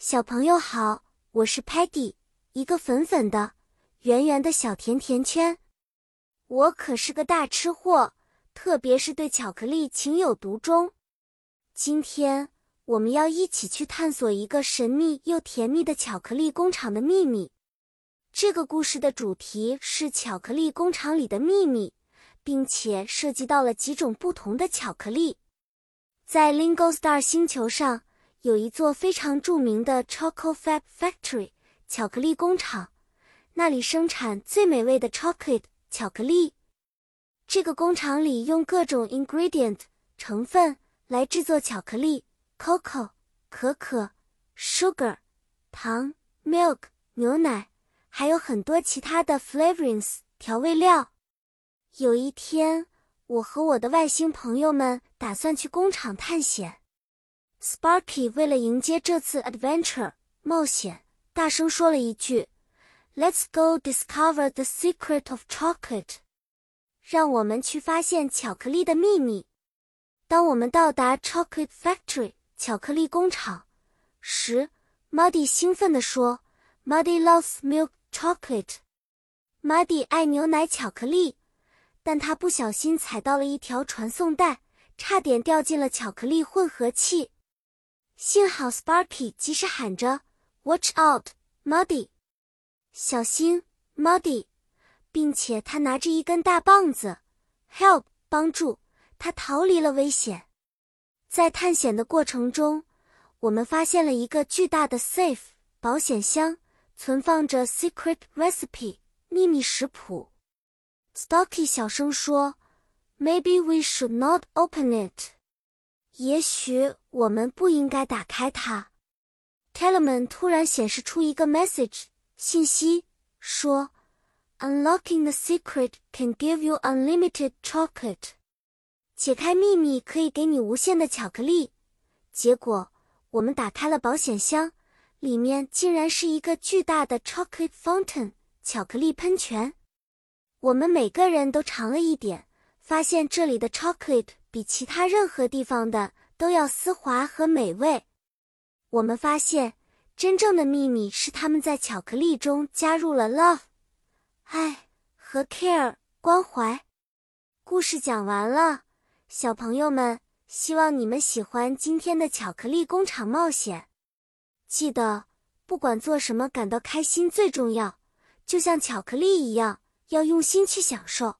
小朋友好，我是 Patty，一个粉粉的、圆圆的小甜甜圈。我可是个大吃货，特别是对巧克力情有独钟。今天我们要一起去探索一个神秘又甜蜜的巧克力工厂的秘密。这个故事的主题是巧克力工厂里的秘密，并且涉及到了几种不同的巧克力。在 Lingo Star 星球上。有一座非常著名的 Choco Fab Factory 巧克力工厂，那里生产最美味的 chocolate 巧克力。这个工厂里用各种 ingredient 成分来制作巧克力：cocoa 可可、sugar 糖、milk 牛奶，还有很多其他的 flavorings 调味料。有一天，我和我的外星朋友们打算去工厂探险。Sparky 为了迎接这次 adventure 冒险，大声说了一句：“Let's go discover the secret of chocolate。”让我们去发现巧克力的秘密。当我们到达 Chocolate Factory 巧克力工厂时，Muddy 兴奋地说：“Muddy loves milk chocolate。”Muddy 爱牛奶巧克力，但他不小心踩到了一条传送带，差点掉进了巧克力混合器。幸好 Sparky 及时喊着 “Watch out, Muddy！” 小心，Muddy！并且他拿着一根大棒子，Help！帮助他逃离了危险。在探险的过程中，我们发现了一个巨大的 safe 保险箱，存放着 secret recipe 秘密食谱。Sparky 小声说：“Maybe we should not open it。”也许我们不应该打开它。Telemann 突然显示出一个 message 信息，说：“Unlocking the secret can give you unlimited chocolate。”解开秘密可以给你无限的巧克力。结果我们打开了保险箱，里面竟然是一个巨大的 chocolate fountain 巧克力喷泉。我们每个人都尝了一点，发现这里的 chocolate。比其他任何地方的都要丝滑和美味。我们发现，真正的秘密是他们在巧克力中加入了 love 爱和 care 关怀。故事讲完了，小朋友们，希望你们喜欢今天的巧克力工厂冒险。记得，不管做什么，感到开心最重要。就像巧克力一样，要用心去享受。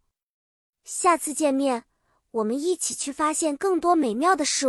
下次见面。我们一起去发现更多美妙的事物。